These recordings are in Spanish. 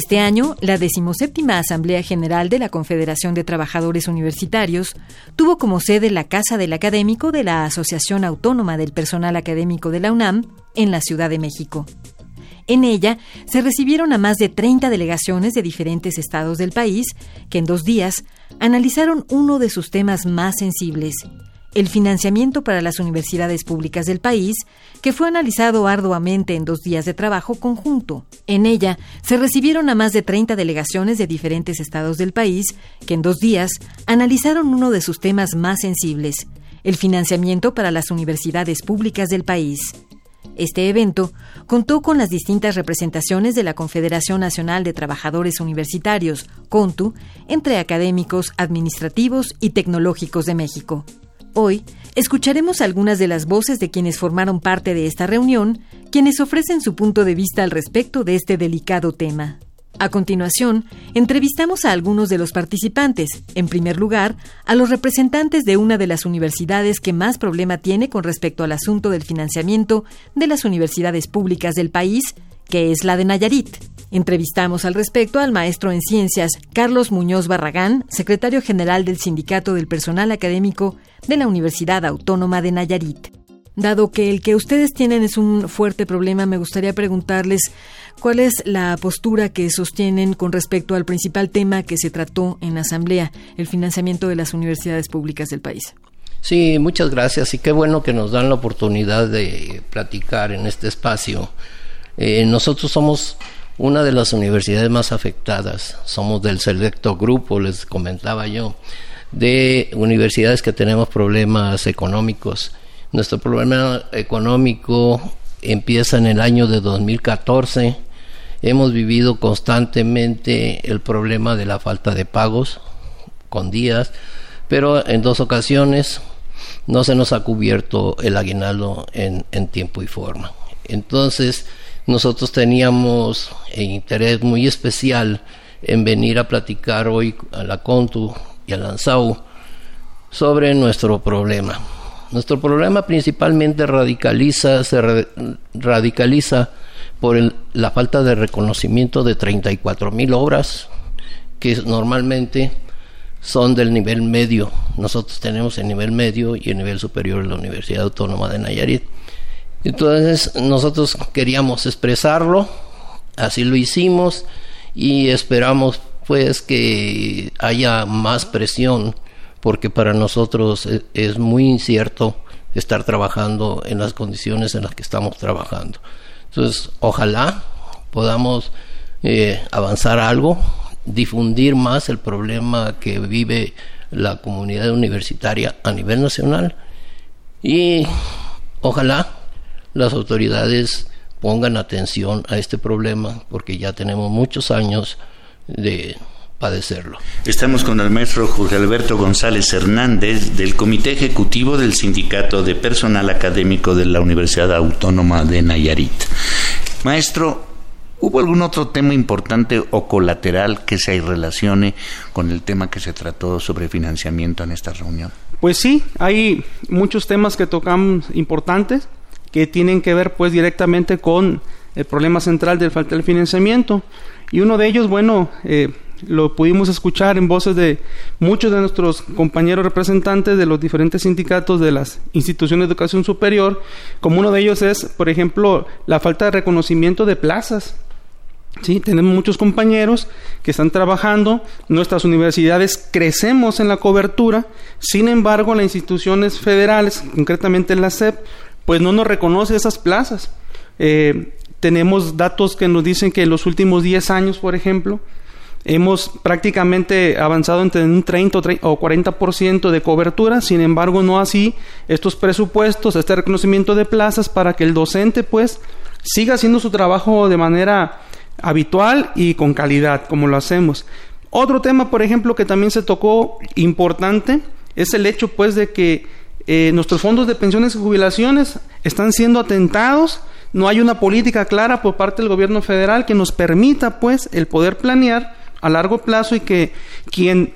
Este año, la decimoséptima Asamblea General de la Confederación de Trabajadores Universitarios tuvo como sede la Casa del Académico de la Asociación Autónoma del Personal Académico de la UNAM en la Ciudad de México. En ella se recibieron a más de 30 delegaciones de diferentes estados del país que en dos días analizaron uno de sus temas más sensibles, el financiamiento para las universidades públicas del país, que fue analizado arduamente en dos días de trabajo conjunto. En ella se recibieron a más de 30 delegaciones de diferentes estados del país, que en dos días analizaron uno de sus temas más sensibles, el financiamiento para las universidades públicas del país. Este evento contó con las distintas representaciones de la Confederación Nacional de Trabajadores Universitarios, CONTU, entre académicos, administrativos y tecnológicos de México. Hoy escucharemos algunas de las voces de quienes formaron parte de esta reunión, quienes ofrecen su punto de vista al respecto de este delicado tema. A continuación, entrevistamos a algunos de los participantes, en primer lugar, a los representantes de una de las universidades que más problema tiene con respecto al asunto del financiamiento de las universidades públicas del país, que es la de Nayarit. Entrevistamos al respecto al maestro en ciencias Carlos Muñoz Barragán, secretario general del Sindicato del Personal Académico de la Universidad Autónoma de Nayarit. Dado que el que ustedes tienen es un fuerte problema, me gustaría preguntarles cuál es la postura que sostienen con respecto al principal tema que se trató en la Asamblea, el financiamiento de las universidades públicas del país. Sí, muchas gracias y qué bueno que nos dan la oportunidad de platicar en este espacio. Eh, nosotros somos una de las universidades más afectadas. Somos del selecto grupo, les comentaba yo, de universidades que tenemos problemas económicos. Nuestro problema económico empieza en el año de 2014. Hemos vivido constantemente el problema de la falta de pagos con días, pero en dos ocasiones no se nos ha cubierto el aguinaldo en, en tiempo y forma. Entonces, nosotros teníamos interés muy especial en venir a platicar hoy a la CONTU y a Lanzau sobre nuestro problema. Nuestro problema principalmente radicaliza, se radicaliza por la falta de reconocimiento de 34 mil obras que normalmente son del nivel medio. Nosotros tenemos el nivel medio y el nivel superior en la Universidad Autónoma de Nayarit. Entonces nosotros queríamos expresarlo, así lo hicimos y esperamos pues que haya más presión porque para nosotros e, es muy incierto estar trabajando en las condiciones en las que estamos trabajando. Entonces, ojalá podamos eh, avanzar algo, difundir más el problema que vive la comunidad universitaria a nivel nacional y ojalá las autoridades pongan atención a este problema porque ya tenemos muchos años de padecerlo. Estamos con el maestro Jorge Alberto González Hernández del Comité Ejecutivo del Sindicato de Personal Académico de la Universidad Autónoma de Nayarit. Maestro, ¿hubo algún otro tema importante o colateral que se relacione con el tema que se trató sobre financiamiento en esta reunión? Pues sí, hay muchos temas que tocamos importantes que tienen que ver pues directamente con el problema central del falta de financiamiento. Y uno de ellos, bueno, eh, lo pudimos escuchar en voces de muchos de nuestros compañeros representantes de los diferentes sindicatos de las instituciones de educación superior, como uno de ellos es, por ejemplo, la falta de reconocimiento de plazas. Sí, tenemos muchos compañeros que están trabajando, nuestras universidades crecemos en la cobertura, sin embargo, las instituciones federales, concretamente la SEP, pues no nos reconoce esas plazas. Eh, tenemos datos que nos dicen que en los últimos 10 años, por ejemplo, hemos prácticamente avanzado entre un 30 o 40% de cobertura, sin embargo, no así estos presupuestos, este reconocimiento de plazas para que el docente, pues, siga haciendo su trabajo de manera habitual y con calidad, como lo hacemos. Otro tema, por ejemplo, que también se tocó importante, es el hecho pues de que eh, nuestros fondos de pensiones y jubilaciones están siendo atentados, no hay una política clara por parte del gobierno federal que nos permita pues el poder planear a largo plazo y que quien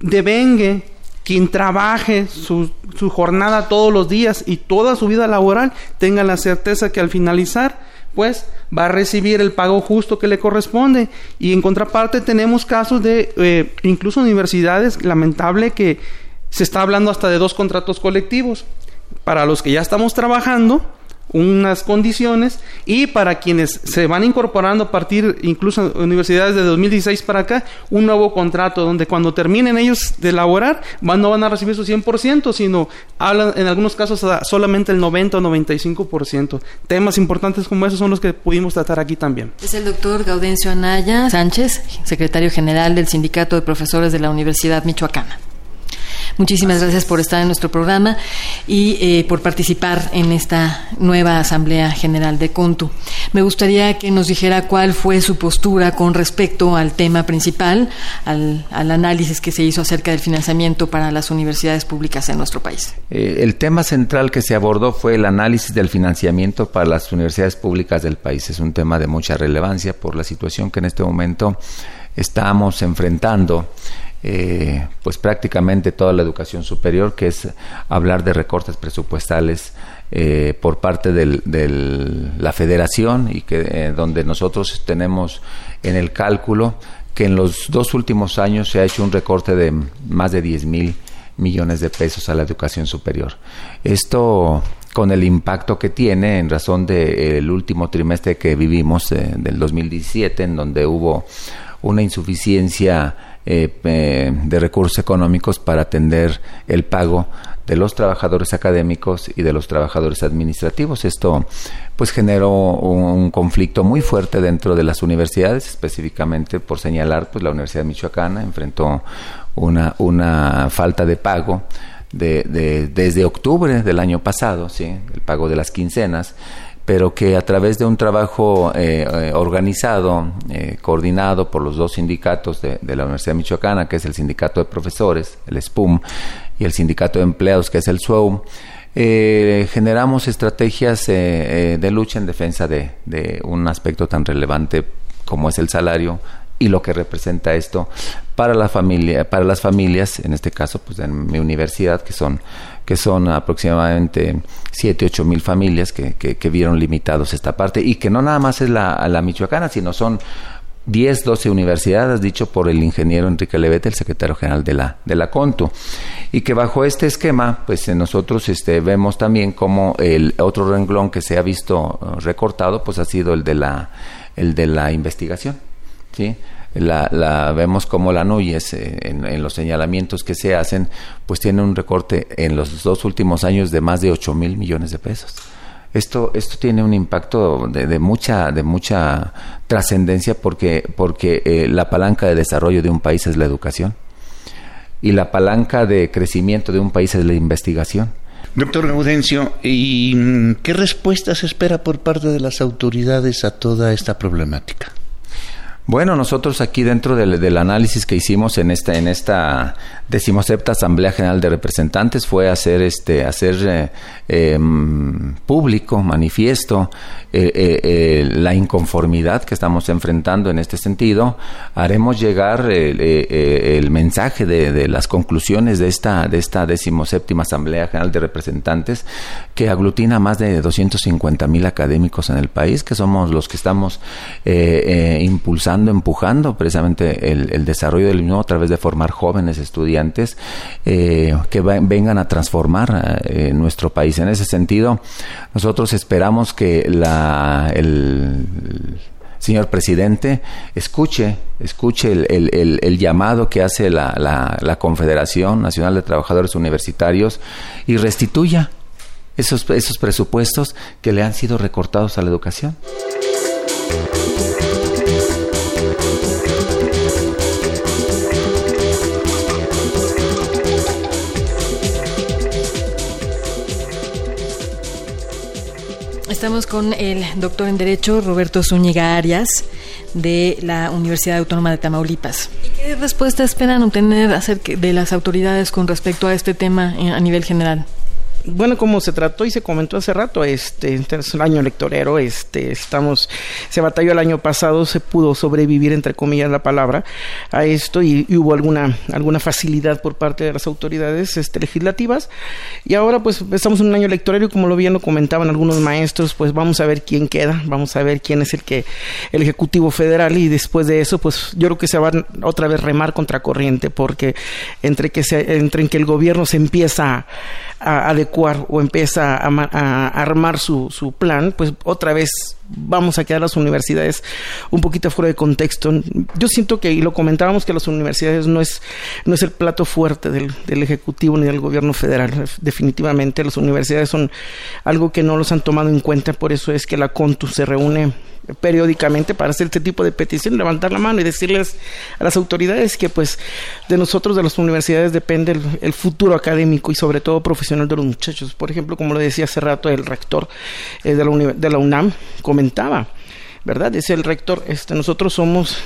devengue, quien trabaje su, su jornada todos los días y toda su vida laboral tenga la certeza que al finalizar pues va a recibir el pago justo que le corresponde. Y en contraparte tenemos casos de eh, incluso universidades, lamentable que se está hablando hasta de dos contratos colectivos. Para los que ya estamos trabajando, unas condiciones y para quienes se van incorporando a partir incluso universidades de 2016 para acá un nuevo contrato donde cuando terminen ellos de elaborar van, no van a recibir su 100% sino hablan en algunos casos solamente el 90 o 95% temas importantes como esos son los que pudimos tratar aquí también es el doctor Gaudencio Anaya Sánchez secretario general del sindicato de profesores de la Universidad Michoacana Muchísimas gracias por estar en nuestro programa y eh, por participar en esta nueva Asamblea General de CONTU. Me gustaría que nos dijera cuál fue su postura con respecto al tema principal, al, análisis que se hizo acerca del financiamiento para las universidades públicas en nuestro país. Eh, el tema central que se abordó fue el análisis del financiamiento para las universidades públicas del país. Es un tema de mucha relevancia por la situación que en este momento estamos enfrentando eh, pues prácticamente toda la educación superior, que es hablar de recortes presupuestales eh, por parte de la federación y que eh, donde nosotros tenemos en el cálculo que en los dos últimos años se ha hecho un recorte de más de 10 mil millones de pesos a la educación superior. Esto con el impacto que tiene en razón del último trimestre que vivimos del 2017, en donde hubo una insuficiencia eh, eh, de recursos económicos para atender el pago de los trabajadores académicos y de los trabajadores administrativos. Esto pues generó un, conflicto muy fuerte dentro de las universidades, específicamente por señalar, pues la Universidad Michoacana enfrentó una, una falta de pago de, desde octubre del año pasado, ¿sí? el pago de las quincenas, pero que a través de un trabajo eh, eh, organizado, eh, coordinado por los dos sindicatos de, la Universidad Michoacana, que es el Sindicato de Profesores, el SPUM, y el Sindicato de Empleados, que es el SUEUM, generamos estrategias de lucha en defensa de, de un aspecto tan relevante como es el salario y lo que representa esto para la familia, para las familias, en este caso, pues en mi universidad, que son que son aproximadamente 7, 8 mil familias que, que, vieron limitados esta parte y que no nada más es la, la michoacana, sino son 10, 12 universidades, dicho por el ingeniero Enrique Levete, el secretario general de la, de la CONTU. Y que bajo este esquema, pues eh, nosotros este, vemos también como el otro renglón que se ha visto uh, recortado, pues ha sido el de la, el de la investigación. ¿sí? La, la, vemos como la NUYES eh, en, los señalamientos que se hacen, pues tiene un recorte en los dos últimos años de más de 8 mil millones de pesos. Esto, esto tiene un impacto de, mucha, de mucha trascendencia porque, porque eh, la palanca de desarrollo de un país es la educación y la palanca de crecimiento de un país es la investigación. Doctor Gaudencio, ¿y mm, qué respuestas espera por parte de las autoridades a toda esta problemática? Bueno, nosotros aquí dentro del, análisis que hicimos en esta en esta decimosepta Asamblea General de Representantes fue hacer este hacer eh, em, público, manifiesto eh, eh, la inconformidad que estamos enfrentando en este sentido. Haremos llegar el mensaje de, las conclusiones de esta de esta decimoséptima Asamblea General de Representantes que aglutina más de 250 mil académicos en el país, que somos los que estamos impulsando empujando precisamente el, desarrollo del mismo a través de formar jóvenes estudiantes eh, que vengan a transformar eh, nuestro país. En ese sentido, nosotros esperamos que la, el señor presidente, escuche, escuche el, llamado que hace la, la, Confederación Nacional de Trabajadores Universitarios y restituya esos, esos presupuestos que le han sido recortados a la educación. Estamos con el doctor en Derecho Roberto Zúñiga Arias de la Universidad Autónoma de Tamaulipas. ¿Y qué respuesta esperan obtener acerca de las autoridades con respecto a este tema a nivel general? Bueno, como se trató y se comentó hace rato, este, es un año electorero, este, estamos, se batalló el año pasado, se pudo sobrevivir, entre comillas, la palabra, a esto y, hubo alguna, alguna facilidad por parte de las autoridades este, legislativas. Y ahora, pues, estamos en un año electoral y como lo bien lo comentaban algunos maestros, pues vamos a ver quién queda, vamos a ver quién es el que, el Ejecutivo Federal y después de eso, pues, yo creo que se va otra vez remar contra corriente porque entre que se, entre en que el gobierno se empieza a adecuar o empieza a, armar su, su, plan, pues otra vez vamos a quedar las universidades un poquito fuera de contexto. Yo siento que, y lo comentábamos, que las universidades no es, no es el plato fuerte del, del Ejecutivo ni del gobierno federal. Definitivamente las universidades son algo que no los han tomado en cuenta, por eso es que la CONTU se reúne periódicamente para hacer este tipo de petición, levantar la mano y decirles a las autoridades que pues de nosotros, de las universidades, depende el, futuro académico y sobre todo profesional de los muchachos. Por ejemplo, como lo decía hace rato el rector eh, de, la, de la UNAM, comentaba, ¿verdad? Dice el rector, este, nosotros somos,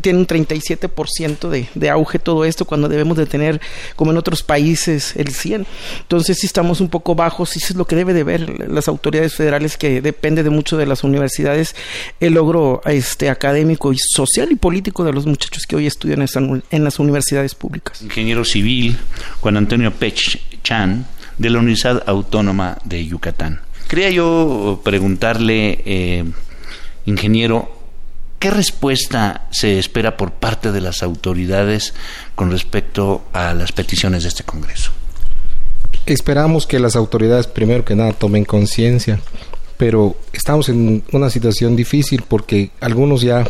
tiene un 37% de, de auge todo esto cuando debemos de tener, como en otros países, el 100. Entonces sí estamos un poco bajos eso es lo que debe de ver las autoridades federales que depende de mucho de las universidades, el logro este, académico y social y político de los muchachos que hoy estudian en, en las universidades públicas. Ingeniero civil Juan Antonio Pech Chan, de la Universidad Autónoma de Yucatán. Quería yo preguntarle... Eh, Ingeniero, ¿qué respuesta se espera por parte de las autoridades con respecto a las peticiones de este Congreso? Esperamos que las autoridades primero que nada tomen conciencia, pero estamos en una situación difícil porque algunos ya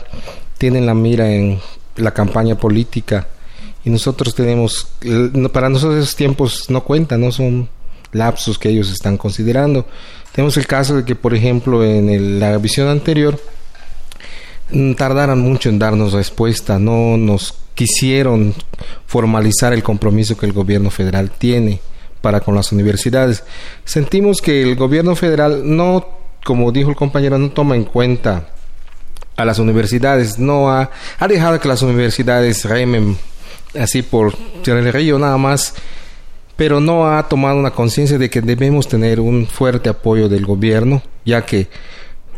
tienen la mira en la campaña política y nosotros tenemos, para nosotros esos tiempos no cuentan, no son lapsos que ellos están considerando. Tenemos el caso de que, por ejemplo, en la visión anterior mm, tardaron mucho en darnos respuesta, no nos quisieron formalizar el compromiso que el gobierno federal tiene para con las universidades. Sentimos que el gobierno federal no, como dijo el compañero, no toma en cuenta a las universidades, no ha, ha dejado que las universidades remen así por el río nada más pero no ha tomado una conciencia de que debemos tener un fuerte apoyo del gobierno, ya que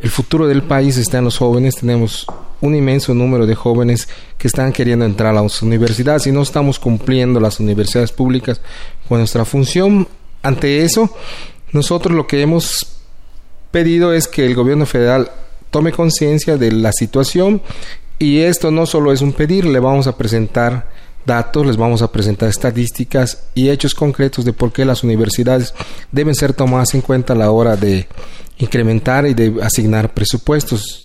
el futuro del país está en los jóvenes, tenemos un inmenso número de jóvenes que están queriendo entrar a las universidades y no estamos cumpliendo las universidades públicas con nuestra función. Ante eso, nosotros lo que hemos pedido es que el gobierno federal tome conciencia de la situación y esto no solo es un pedir, le vamos a presentar datos, les vamos a presentar estadísticas y hechos concretos de por qué las universidades deben ser tomadas en cuenta a la hora de incrementar y de asignar presupuestos.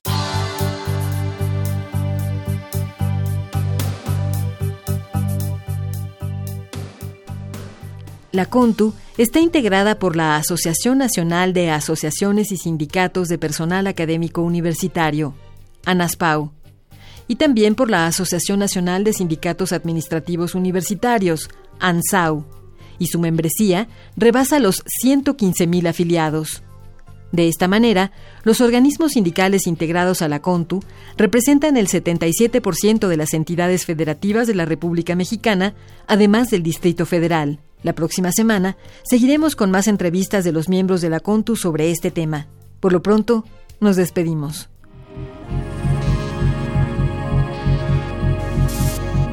La CONTU está integrada por la Asociación Nacional de Asociaciones y Sindicatos de Personal Académico Universitario, ANASPAU, y también por la Asociación Nacional de Sindicatos Administrativos Universitarios, ANSAU, y su membresía rebasa los 115.000 afiliados. De esta manera, los organismos sindicales integrados a la CONTU representan el 77% de las entidades federativas de la República Mexicana, además del Distrito Federal. La próxima semana seguiremos con más entrevistas de los miembros de la CONTU sobre este tema. Por lo pronto, nos despedimos.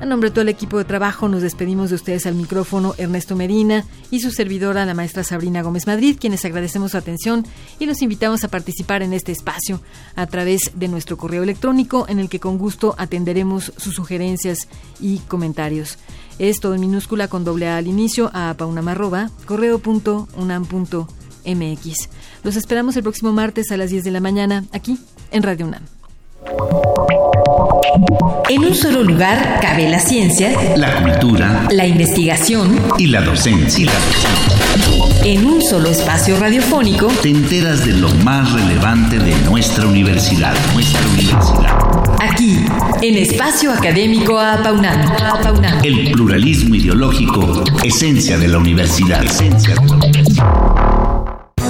A nombre de todo el equipo de trabajo nos despedimos de ustedes al micrófono Ernesto Medina y su servidora la maestra Sabrina Gómez Madrid, quienes agradecemos su atención y los invitamos a participar en este espacio a través de nuestro correo electrónico en el que con gusto atenderemos sus sugerencias y comentarios. Es todo en minúscula con doble A al inicio a paunamarroba correo.unam.mx. Los esperamos el próximo martes a las 10 de la mañana aquí en Radio UNAM. En un solo lugar cabe la ciencia, la cultura, la investigación y la docencia. En un solo espacio radiofónico te enteras de lo más relevante de nuestra universidad, nuestra universidad. Aquí, en Espacio Académico Apaunam. El pluralismo ideológico, esencia de la universidad. Esencia de la universidad.